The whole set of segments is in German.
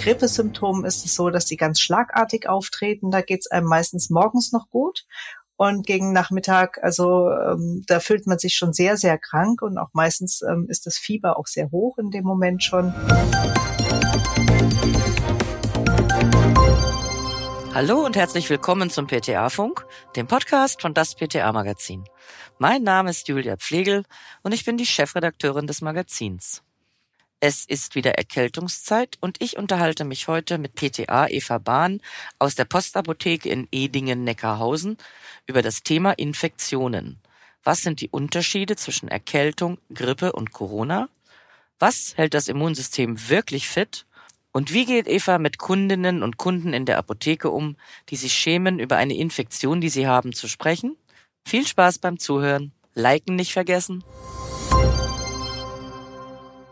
Grippesymptomen ist es so, dass die ganz schlagartig auftreten. Da geht es einem meistens morgens noch gut. Und gegen Nachmittag, also ähm, da fühlt man sich schon sehr, sehr krank und auch meistens ähm, ist das Fieber auch sehr hoch in dem Moment schon. Hallo und herzlich willkommen zum PTA-Funk, dem Podcast von das PTA-Magazin. Mein Name ist Julia Pflegel und ich bin die Chefredakteurin des Magazins. Es ist wieder Erkältungszeit und ich unterhalte mich heute mit PTA Eva Bahn aus der Postapotheke in Edingen-Neckarhausen über das Thema Infektionen. Was sind die Unterschiede zwischen Erkältung, Grippe und Corona? Was hält das Immunsystem wirklich fit? Und wie geht Eva mit Kundinnen und Kunden in der Apotheke um, die sich schämen, über eine Infektion, die sie haben, zu sprechen? Viel Spaß beim Zuhören. Liken nicht vergessen.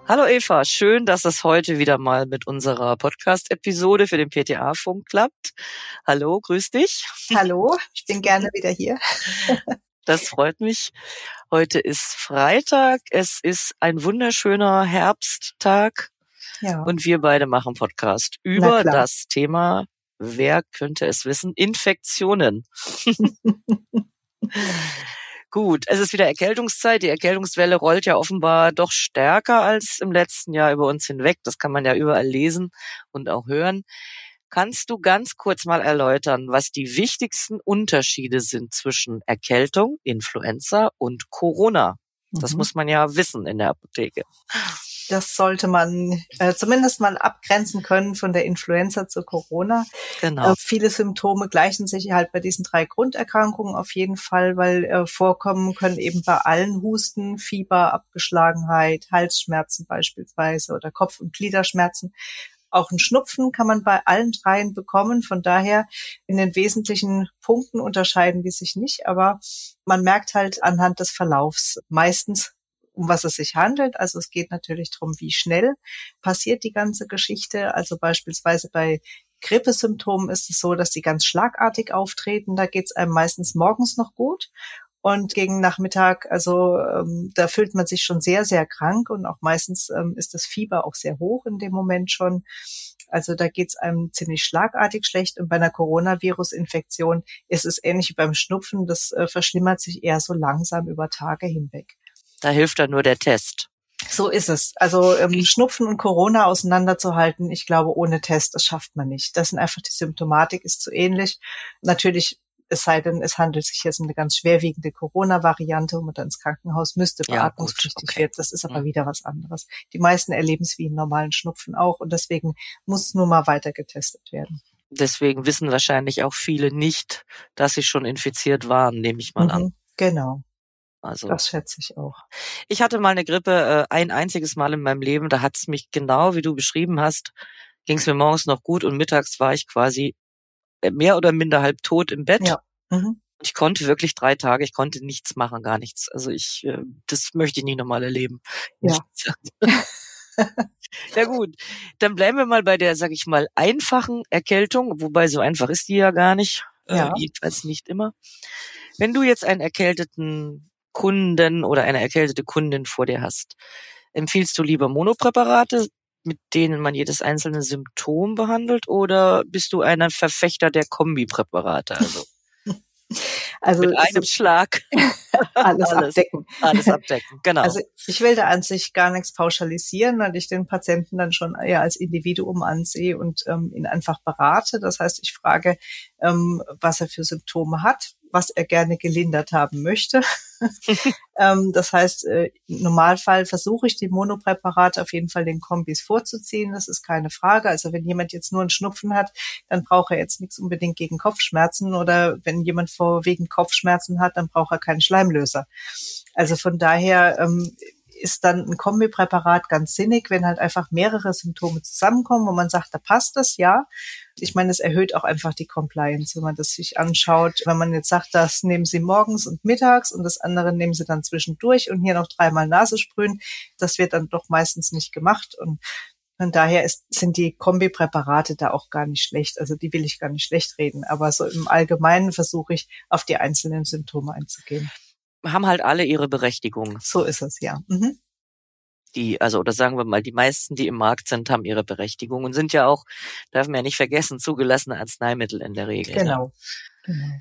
Hallo Eva, schön, dass es heute wieder mal mit unserer Podcast-Episode für den PTA-Funk klappt. Hallo, grüß dich. Hallo, ich bin gerne wieder hier. Das freut mich. Heute ist Freitag. Es ist ein wunderschöner Herbsttag. Ja. Und wir beide machen Podcast über das Thema, wer könnte es wissen, Infektionen. Gut, es ist wieder Erkältungszeit. Die Erkältungswelle rollt ja offenbar doch stärker als im letzten Jahr über uns hinweg. Das kann man ja überall lesen und auch hören. Kannst du ganz kurz mal erläutern, was die wichtigsten Unterschiede sind zwischen Erkältung, Influenza und Corona? Das mhm. muss man ja wissen in der Apotheke. Das sollte man äh, zumindest mal abgrenzen können von der Influenza zu Corona. Genau. Äh, viele Symptome gleichen sich halt bei diesen drei Grunderkrankungen auf jeden Fall, weil äh, vorkommen können eben bei allen Husten, Fieber, Abgeschlagenheit, Halsschmerzen beispielsweise oder Kopf- und Gliederschmerzen. Auch ein Schnupfen kann man bei allen dreien bekommen. Von daher in den wesentlichen Punkten unterscheiden die sich nicht, aber man merkt halt anhand des Verlaufs meistens um was es sich handelt. Also es geht natürlich darum, wie schnell passiert die ganze Geschichte. Also beispielsweise bei Grippesymptomen ist es so, dass die ganz schlagartig auftreten. Da geht es einem meistens morgens noch gut. Und gegen Nachmittag, also ähm, da fühlt man sich schon sehr, sehr krank und auch meistens ähm, ist das Fieber auch sehr hoch in dem Moment schon. Also da geht es einem ziemlich schlagartig schlecht. Und bei einer Coronavirus-Infektion ist es ähnlich wie beim Schnupfen. Das äh, verschlimmert sich eher so langsam über Tage hinweg. Da hilft dann nur der Test. So ist es. Also ähm, Schnupfen und Corona auseinanderzuhalten, ich glaube, ohne Test, das schafft man nicht. Das sind einfach die Symptomatik ist zu ähnlich. Natürlich, es sei denn, es handelt sich jetzt um eine ganz schwerwiegende Corona-Variante, wo man dann ins Krankenhaus müsste, beatmungspflichtig ja, okay. wird. Das ist aber mhm. wieder was anderes. Die meisten erleben es wie einen normalen Schnupfen auch und deswegen muss nur mal weiter getestet werden. Deswegen wissen wahrscheinlich auch viele nicht, dass sie schon infiziert waren, nehme ich mal mhm, an. Genau. Also das schätze ich auch. Ich hatte mal eine Grippe äh, ein einziges Mal in meinem Leben. Da hat es mich genau, wie du beschrieben hast, ging es mir morgens noch gut und mittags war ich quasi äh, mehr oder minder halb tot im Bett. Ja. Mhm. Ich konnte wirklich drei Tage, ich konnte nichts machen, gar nichts. Also ich, äh, das möchte ich nicht nochmal erleben. Ja. ja gut, dann bleiben wir mal bei der, sag ich mal, einfachen Erkältung, wobei so einfach ist die ja gar nicht, äh, ja. äh, jedenfalls nicht immer. Wenn du jetzt einen erkälteten Kunden oder eine erkältete Kundin vor dir hast. Empfiehlst du lieber Monopräparate, mit denen man jedes einzelne Symptom behandelt, oder bist du ein Verfechter der Kombipräparate? Also, also mit einem Schlag alles, alles, abdecken. Alles abdecken, genau. Also ich will da an sich gar nichts pauschalisieren, weil ich den Patienten dann schon eher als Individuum ansehe und ähm, ihn einfach berate. Das heißt, ich frage, ähm, was er für Symptome hat, was er gerne gelindert haben möchte. ähm, das heißt, äh, im Normalfall versuche ich die Monopräparate auf jeden Fall den Kombis vorzuziehen. Das ist keine Frage. Also wenn jemand jetzt nur einen Schnupfen hat, dann braucht er jetzt nichts unbedingt gegen Kopfschmerzen oder wenn jemand vorwiegend Kopfschmerzen hat, dann braucht er keinen Schleimlöser. Also von daher ähm, ist dann ein Kombipräparat ganz sinnig, wenn halt einfach mehrere Symptome zusammenkommen und man sagt, da passt das, ja. Ich meine, es erhöht auch einfach die Compliance, wenn man das sich anschaut. Wenn man jetzt sagt, das nehmen Sie morgens und mittags und das andere nehmen Sie dann zwischendurch und hier noch dreimal Nase sprühen, das wird dann doch meistens nicht gemacht und von daher ist, sind die Kombipräparate da auch gar nicht schlecht. Also die will ich gar nicht schlecht reden. Aber so im Allgemeinen versuche ich, auf die einzelnen Symptome einzugehen haben halt alle ihre Berechtigung. So ist es, ja. Mhm. die, also oder sagen wir mal, die meisten, die im Markt sind, haben ihre Berechtigung und sind ja auch, darf man ja nicht vergessen, zugelassene Arzneimittel in der Regel. Genau. genau.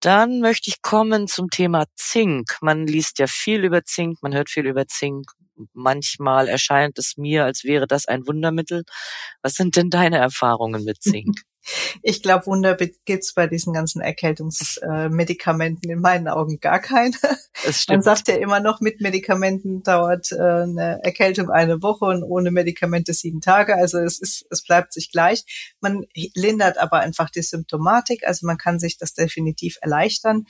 Dann möchte ich kommen zum Thema Zink. Man liest ja viel über Zink, man hört viel über Zink. Manchmal erscheint es mir, als wäre das ein Wundermittel. Was sind denn deine Erfahrungen mit Zink? Ich glaube, Wunder gibt's bei diesen ganzen Erkältungsmedikamenten äh, in meinen Augen gar keine. Man sagt ja immer noch, mit Medikamenten dauert äh, eine Erkältung eine Woche und ohne Medikamente sieben Tage. Also es ist, es bleibt sich gleich. Man lindert aber einfach die Symptomatik. Also man kann sich das definitiv erleichtern.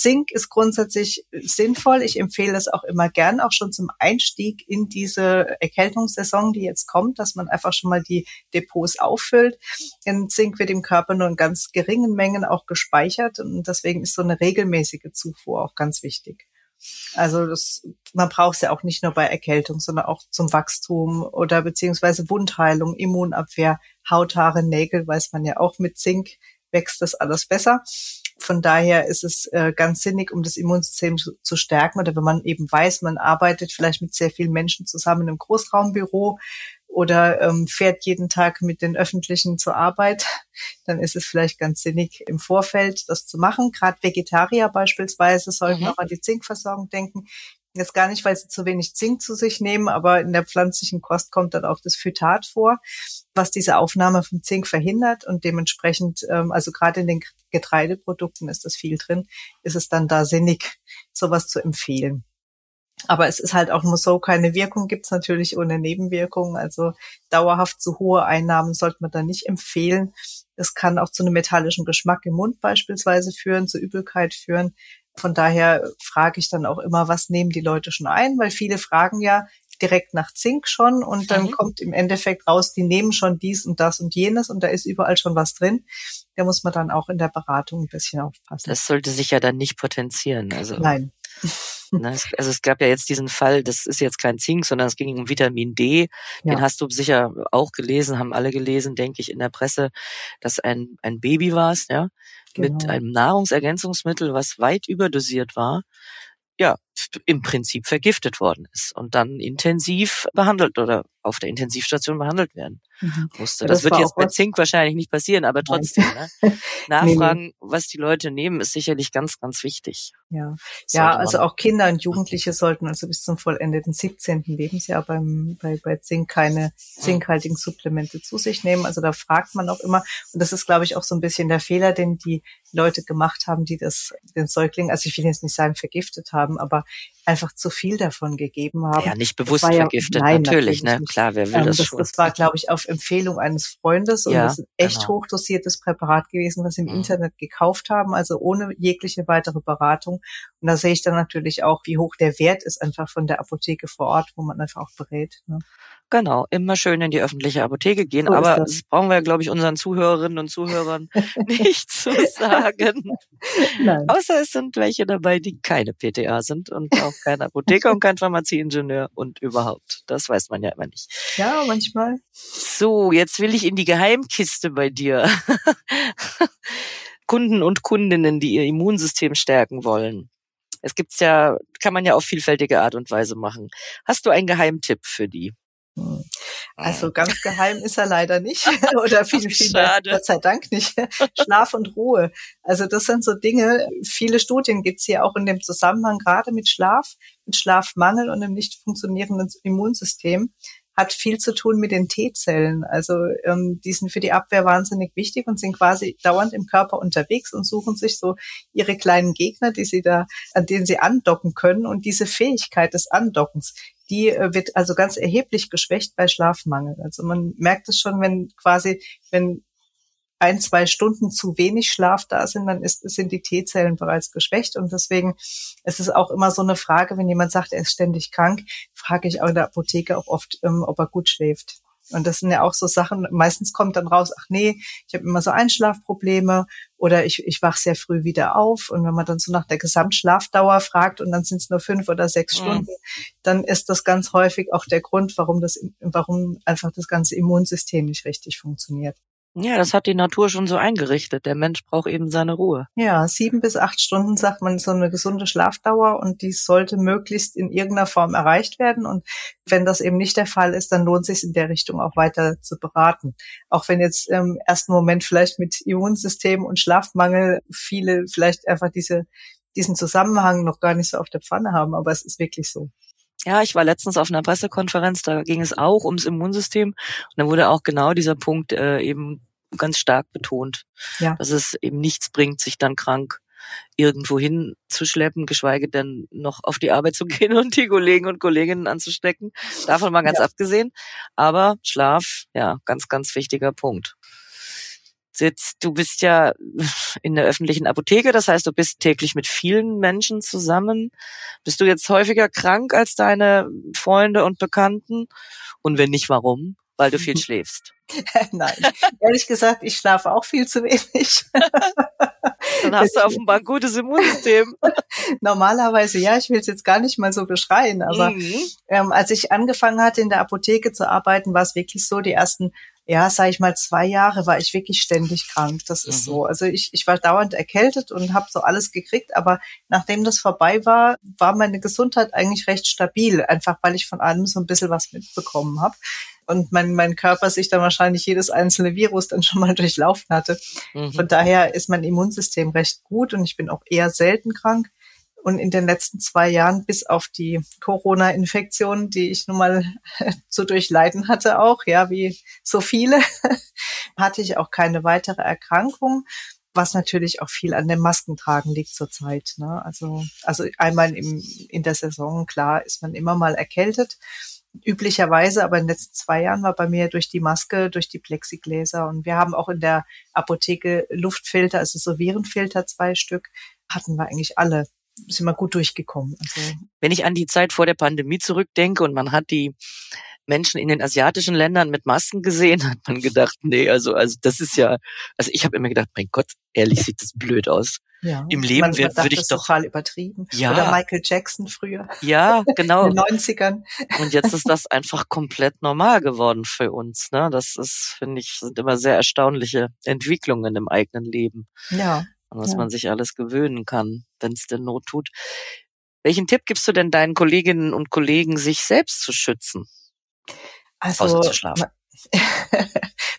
Zink ist grundsätzlich sinnvoll. Ich empfehle es auch immer gern, auch schon zum Einstieg in diese Erkältungssaison, die jetzt kommt, dass man einfach schon mal die Depots auffüllt. Denn Zink wird im Körper nur in ganz geringen Mengen auch gespeichert und deswegen ist so eine regelmäßige Zufuhr auch ganz wichtig. Also das, man braucht es ja auch nicht nur bei Erkältung, sondern auch zum Wachstum oder beziehungsweise Wundheilung, Immunabwehr, Hauthaare, Nägel, weiß man ja auch mit Zink wächst das alles besser. Von daher ist es äh, ganz sinnig, um das Immunsystem zu, zu, stärken. Oder wenn man eben weiß, man arbeitet vielleicht mit sehr vielen Menschen zusammen im Großraumbüro oder ähm, fährt jeden Tag mit den Öffentlichen zur Arbeit, dann ist es vielleicht ganz sinnig, im Vorfeld das zu machen. Gerade Vegetarier beispielsweise sollten mhm. auch an die Zinkversorgung denken. Jetzt gar nicht, weil sie zu wenig Zink zu sich nehmen, aber in der pflanzlichen Kost kommt dann auch das Phytat vor, was diese Aufnahme von Zink verhindert und dementsprechend, ähm, also gerade in den Getreideprodukten ist das viel drin, ist es dann da sinnig, sowas zu empfehlen. Aber es ist halt auch nur so, keine Wirkung gibt's natürlich ohne Nebenwirkungen. Also dauerhaft zu hohe Einnahmen sollte man da nicht empfehlen. Es kann auch zu einem metallischen Geschmack im Mund beispielsweise führen, zu Übelkeit führen. Von daher frage ich dann auch immer, was nehmen die Leute schon ein? Weil viele fragen ja direkt nach Zink schon und dann mhm. kommt im Endeffekt raus, die nehmen schon dies und das und jenes und da ist überall schon was drin. Da muss man dann auch in der Beratung ein bisschen aufpassen. Das sollte sich ja dann nicht potenzieren. Also. Nein. Ne, also es gab ja jetzt diesen Fall, das ist jetzt kein Zink, sondern es ging um Vitamin D. Den ja. hast du sicher auch gelesen, haben alle gelesen, denke ich, in der Presse, dass ein, ein Baby war es, ja, genau. mit einem Nahrungsergänzungsmittel, was weit überdosiert war ja, im Prinzip vergiftet worden ist und dann intensiv behandelt oder auf der Intensivstation behandelt werden mhm. musste. Das, das wird jetzt bei Zink wahrscheinlich nicht passieren, aber trotzdem, ne? Nachfragen, nee. was die Leute nehmen, ist sicherlich ganz, ganz wichtig. Ja, ja also auch Kinder und Jugendliche sollten also bis zum vollendeten 17. Lebensjahr beim, bei, bei Zink keine zinkhaltigen Supplemente zu sich nehmen. Also da fragt man auch immer. Und das ist, glaube ich, auch so ein bisschen der Fehler, den die Leute gemacht haben, die das, den Säugling, also ich will jetzt nicht sagen vergiftet haben, aber einfach zu viel davon gegeben haben. Ja, nicht bewusst vergiftet, ja, nein, natürlich, natürlich, ne? Klar, wer will ähm, das, das schon? Das war, glaube ich, auf Empfehlung eines Freundes und ja, das ist ein echt genau. hochdosiertes Präparat gewesen, was sie im mhm. Internet gekauft haben, also ohne jegliche weitere Beratung. Und da sehe ich dann natürlich auch, wie hoch der Wert ist einfach von der Apotheke vor Ort, wo man einfach auch berät. Ne? Genau, immer schön in die öffentliche Apotheke gehen. So aber das. das. brauchen wir, glaube ich, unseren Zuhörerinnen und Zuhörern nicht zu sagen. Nein. Außer es sind welche dabei, die keine PTA sind und auch kein Apotheker und kein Pharmazieingenieur und überhaupt. Das weiß man ja immer nicht. Ja, manchmal. So, jetzt will ich in die Geheimkiste bei dir. Kunden und Kundinnen, die ihr Immunsystem stärken wollen. Es gibt's ja, kann man ja auf vielfältige Art und Weise machen. Hast du einen Geheimtipp für die? Hm. Also ganz geheim ist er leider nicht. Oder viel, viel Schade. Gott sei Dank nicht. Schlaf und Ruhe. Also das sind so Dinge, viele Studien gibt's hier auch in dem Zusammenhang, gerade mit Schlaf, mit Schlafmangel und einem nicht funktionierenden Immunsystem hat viel zu tun mit den T-Zellen. Also ähm, die sind für die Abwehr wahnsinnig wichtig und sind quasi dauernd im Körper unterwegs und suchen sich so ihre kleinen Gegner, die sie da, an denen sie andocken können. Und diese Fähigkeit des Andockens, die äh, wird also ganz erheblich geschwächt bei Schlafmangel. Also man merkt es schon, wenn quasi, wenn ein, zwei Stunden zu wenig Schlaf da sind, dann ist, sind die T-Zellen bereits geschwächt. Und deswegen ist es auch immer so eine Frage, wenn jemand sagt, er ist ständig krank, frage ich auch in der Apotheke auch oft, ähm, ob er gut schläft. Und das sind ja auch so Sachen, meistens kommt dann raus, ach nee, ich habe immer so Einschlafprobleme oder ich, ich wach sehr früh wieder auf. Und wenn man dann so nach der Gesamtschlafdauer fragt und dann sind es nur fünf oder sechs mhm. Stunden, dann ist das ganz häufig auch der Grund, warum das, warum einfach das ganze Immunsystem nicht richtig funktioniert. Ja, das hat die Natur schon so eingerichtet. Der Mensch braucht eben seine Ruhe. Ja, sieben bis acht Stunden sagt man so eine gesunde Schlafdauer und die sollte möglichst in irgendeiner Form erreicht werden. Und wenn das eben nicht der Fall ist, dann lohnt es sich in der Richtung auch weiter zu beraten. Auch wenn jetzt im ersten Moment vielleicht mit Immunsystem und Schlafmangel viele vielleicht einfach diese, diesen Zusammenhang noch gar nicht so auf der Pfanne haben, aber es ist wirklich so. Ja, ich war letztens auf einer Pressekonferenz, da ging es auch ums Immunsystem und da wurde auch genau dieser Punkt äh, eben ganz stark betont, ja. dass es eben nichts bringt, sich dann krank irgendwo hinzuschleppen, geschweige denn noch auf die Arbeit zu gehen und die Kollegen und Kolleginnen anzustecken. Davon mal ganz ja. abgesehen. Aber Schlaf, ja, ganz, ganz wichtiger Punkt. Jetzt, du bist ja in der öffentlichen Apotheke, das heißt, du bist täglich mit vielen Menschen zusammen. Bist du jetzt häufiger krank als deine Freunde und Bekannten? Und wenn nicht, warum? Weil du viel schläfst. Nein, ehrlich gesagt, ich schlafe auch viel zu wenig. Dann hast du offenbar ein gutes Immunsystem. Normalerweise ja, ich will es jetzt gar nicht mal so beschreien, aber mhm. ähm, als ich angefangen hatte, in der Apotheke zu arbeiten, war es wirklich so, die ersten ja, sage ich mal, zwei Jahre war ich wirklich ständig krank. Das ist mhm. so. Also ich, ich war dauernd erkältet und habe so alles gekriegt, aber nachdem das vorbei war, war meine Gesundheit eigentlich recht stabil, einfach weil ich von allem so ein bisschen was mitbekommen habe und mein, mein Körper sich dann wahrscheinlich jedes einzelne Virus dann schon mal durchlaufen hatte. Mhm. Von daher ist mein Immunsystem recht gut und ich bin auch eher selten krank. Und in den letzten zwei Jahren, bis auf die Corona-Infektion, die ich nun mal zu durchleiden hatte auch, ja, wie so viele, hatte ich auch keine weitere Erkrankung, was natürlich auch viel an dem Maskentragen liegt zurzeit. Ne? Also, also einmal im, in der Saison, klar, ist man immer mal erkältet. Üblicherweise, aber in den letzten zwei Jahren war bei mir durch die Maske, durch die Plexigläser und wir haben auch in der Apotheke Luftfilter, also so Virenfilter, zwei Stück, hatten wir eigentlich alle sind wir gut durchgekommen. Also Wenn ich an die Zeit vor der Pandemie zurückdenke und man hat die Menschen in den asiatischen Ländern mit Masken gesehen, hat man gedacht, nee, also also das ist ja, also ich habe immer gedacht, mein Gott, ehrlich sieht das blöd aus. Ja, Im Leben würde ich doch total übertrieben. Ja. Oder Michael Jackson früher. Ja, genau. In den 90ern. Und jetzt ist das einfach komplett normal geworden für uns. Ne? Das ist, finde ich, sind immer sehr erstaunliche Entwicklungen im eigenen Leben. Ja was ja. man sich alles gewöhnen kann, wenn es denn Not tut. Welchen Tipp gibst du denn deinen Kolleginnen und Kollegen, sich selbst zu schützen? Also, außer zu schlafen.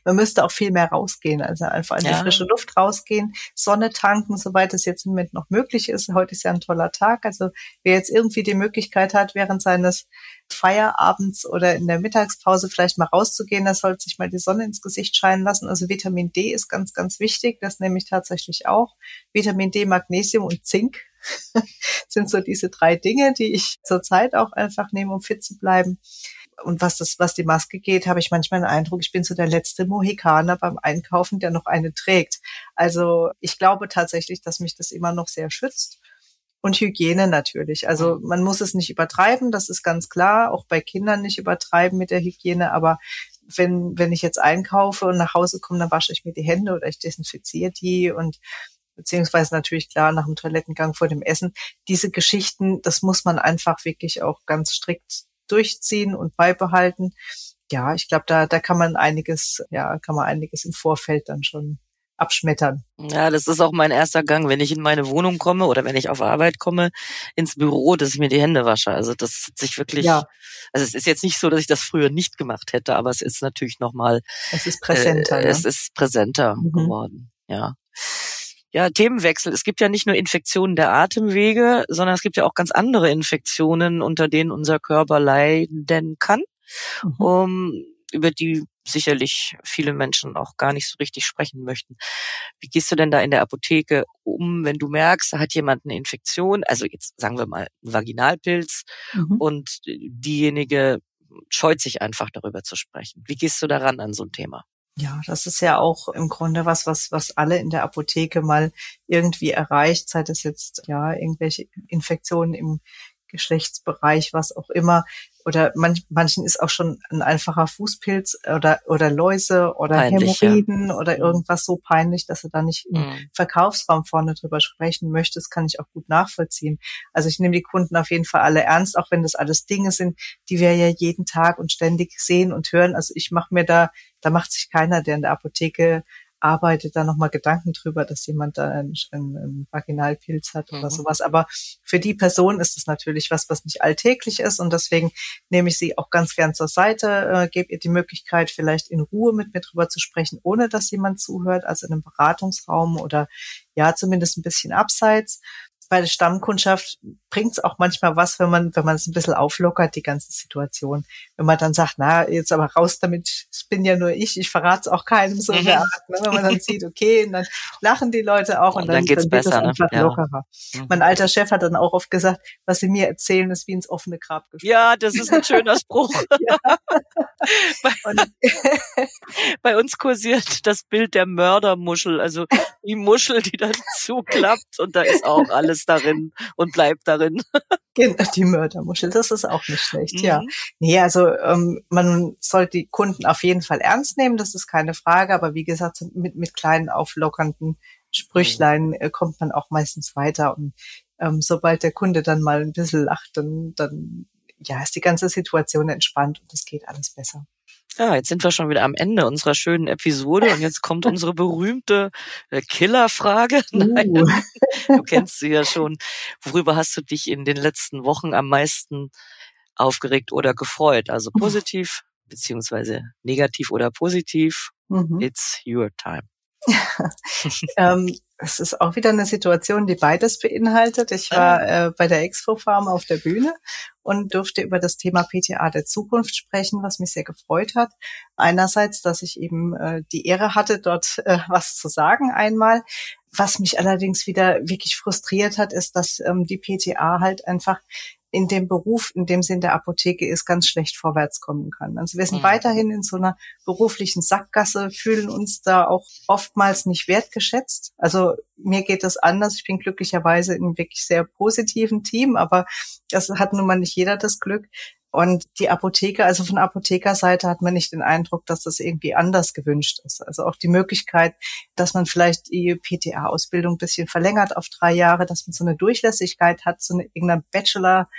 man müsste auch viel mehr rausgehen, also einfach in die ja. frische Luft rausgehen, Sonne tanken, soweit es jetzt im Moment noch möglich ist. Heute ist ja ein toller Tag. Also wer jetzt irgendwie die Möglichkeit hat, während seines Feierabends oder in der Mittagspause vielleicht mal rauszugehen, der sollte sich mal die Sonne ins Gesicht scheinen lassen. Also Vitamin D ist ganz, ganz wichtig. Das nehme ich tatsächlich auch. Vitamin D, Magnesium und Zink sind so diese drei Dinge, die ich zurzeit auch einfach nehme, um fit zu bleiben und was das, was die Maske geht, habe ich manchmal den Eindruck, ich bin so der letzte Mohikaner beim Einkaufen, der noch eine trägt. Also ich glaube tatsächlich, dass mich das immer noch sehr schützt. Und Hygiene natürlich. Also man muss es nicht übertreiben, das ist ganz klar. Auch bei Kindern nicht übertreiben mit der Hygiene. Aber wenn, wenn ich jetzt einkaufe und nach Hause komme, dann wasche ich mir die Hände oder ich desinfiziere die und beziehungsweise natürlich klar nach dem Toilettengang vor dem Essen. Diese Geschichten, das muss man einfach wirklich auch ganz strikt durchziehen und beibehalten. Ja, ich glaube, da, da kann man einiges, ja, kann man einiges im Vorfeld dann schon abschmettern. Ja, das ist auch mein erster Gang, wenn ich in meine Wohnung komme oder wenn ich auf Arbeit komme, ins Büro, dass ich mir die Hände wasche. Also das hat sich wirklich, ja. also es ist jetzt nicht so, dass ich das früher nicht gemacht hätte, aber es ist natürlich nochmal. Es ist präsenter. Äh, ne? Es ist präsenter mhm. geworden, ja. Ja, Themenwechsel. Es gibt ja nicht nur Infektionen der Atemwege, sondern es gibt ja auch ganz andere Infektionen, unter denen unser Körper leiden kann, mhm. um, über die sicherlich viele Menschen auch gar nicht so richtig sprechen möchten. Wie gehst du denn da in der Apotheke um, wenn du merkst, da hat jemand eine Infektion, also jetzt sagen wir mal Vaginalpilz mhm. und diejenige scheut sich einfach darüber zu sprechen. Wie gehst du daran an so ein Thema? Ja, das ist ja auch im Grunde was, was, was alle in der Apotheke mal irgendwie erreicht, sei das jetzt ja irgendwelche Infektionen im Geschlechtsbereich, was auch immer. Oder manch, manchen ist auch schon ein einfacher Fußpilz oder, oder Läuse oder peinlich, Hämorrhoiden ja. oder mhm. irgendwas so peinlich, dass er da nicht im mhm. Verkaufsraum vorne drüber sprechen möchte. Das kann ich auch gut nachvollziehen. Also ich nehme die Kunden auf jeden Fall alle ernst, auch wenn das alles Dinge sind, die wir ja jeden Tag und ständig sehen und hören. Also ich mache mir da, da macht sich keiner, der in der Apotheke arbeitet da nochmal Gedanken drüber, dass jemand da einen, einen, Vaginalpilz hat oder mhm. sowas. Aber für die Person ist es natürlich was, was nicht alltäglich ist und deswegen nehme ich sie auch ganz gern zur Seite, äh, gebe ihr die Möglichkeit, vielleicht in Ruhe mit mir drüber zu sprechen, ohne dass jemand zuhört, also in einem Beratungsraum oder ja, zumindest ein bisschen abseits bei der Stammkundschaft bringt es auch manchmal was, wenn man, wenn man es ein bisschen auflockert, die ganze Situation. Wenn man dann sagt, na, jetzt aber raus damit, ich bin ja nur ich, ich verrate es auch keinem so der mhm. Art. Ne? Wenn man dann sieht, okay, und dann lachen die Leute auch und, und dann, dann, geht's dann wird besser, es ne? einfach ne? lockerer. Ja. Mein alter Chef hat dann auch oft gesagt, was sie mir erzählen, ist wie ins offene Grab gesprochen. Ja, das ist ein schöner Spruch. bei, bei uns kursiert das Bild der Mördermuschel, also die Muschel, die dann zuklappt und da ist auch alles darin und bleibt darin. Genau, die Mördermuschel, das ist auch nicht schlecht, mhm. ja. Nee, also ähm, man sollte die Kunden auf jeden Fall ernst nehmen, das ist keine Frage, aber wie gesagt, mit, mit kleinen auflockernden Sprüchlein äh, kommt man auch meistens weiter und ähm, sobald der Kunde dann mal ein bisschen lacht, dann, dann ja, ist die ganze Situation entspannt und es geht alles besser. Ja, jetzt sind wir schon wieder am Ende unserer schönen Episode und jetzt kommt unsere berühmte äh, Killerfrage. Nein, uh. du kennst sie ja schon. Worüber hast du dich in den letzten Wochen am meisten aufgeregt oder gefreut? Also positiv beziehungsweise negativ oder positiv. Mhm. It's your time. ähm, es ist auch wieder eine Situation, die beides beinhaltet. Ich war äh, bei der Expo Farm auf der Bühne und durfte über das Thema PTA der Zukunft sprechen, was mich sehr gefreut hat. Einerseits, dass ich eben äh, die Ehre hatte, dort äh, was zu sagen einmal. Was mich allerdings wieder wirklich frustriert hat, ist, dass ähm, die PTA halt einfach in dem Beruf, in dem sie in der Apotheke ist, ganz schlecht vorwärts kommen kann. Also wir sind mhm. weiterhin in so einer beruflichen Sackgasse, fühlen uns da auch oftmals nicht wertgeschätzt. Also mir geht das anders. Ich bin glücklicherweise in einem wirklich sehr positiven Team, aber das hat nun mal nicht jeder das Glück. Und die Apotheker, also von Apothekerseite hat man nicht den Eindruck, dass das irgendwie anders gewünscht ist. Also auch die Möglichkeit, dass man vielleicht die PTA-Ausbildung ein bisschen verlängert auf drei Jahre, dass man so eine Durchlässigkeit hat, so eine irgendeiner Bachelor,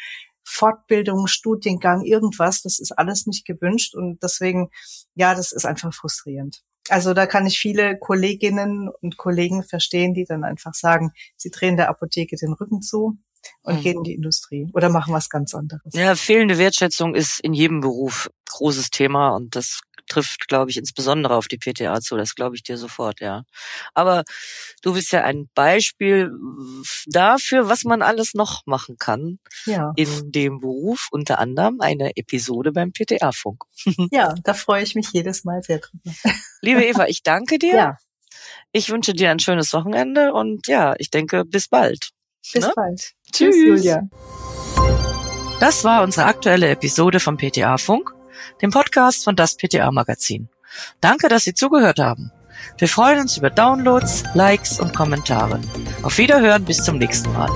Fortbildung, Studiengang, irgendwas, das ist alles nicht gewünscht und deswegen, ja, das ist einfach frustrierend. Also da kann ich viele Kolleginnen und Kollegen verstehen, die dann einfach sagen, sie drehen der Apotheke den Rücken zu und mhm. gehen in die Industrie oder machen was ganz anderes. Ja, fehlende Wertschätzung ist in jedem Beruf großes Thema und das trifft, glaube ich, insbesondere auf die PTA zu. Das glaube ich dir sofort, ja. Aber du bist ja ein Beispiel dafür, was man alles noch machen kann ja. in dem Beruf. Unter anderem eine Episode beim PTA-Funk. Ja, da freue ich mich jedes Mal sehr drüber. Liebe Eva, ich danke dir. Ja. Ich wünsche dir ein schönes Wochenende und ja, ich denke, bis bald. Bis ne? bald. Tschüss. Tschüss, Julia. Das war unsere aktuelle Episode vom PTA Funk, dem Podcast von das PTA Magazin. Danke, dass Sie zugehört haben. Wir freuen uns über Downloads, Likes und Kommentare. Auf Wiederhören bis zum nächsten Mal.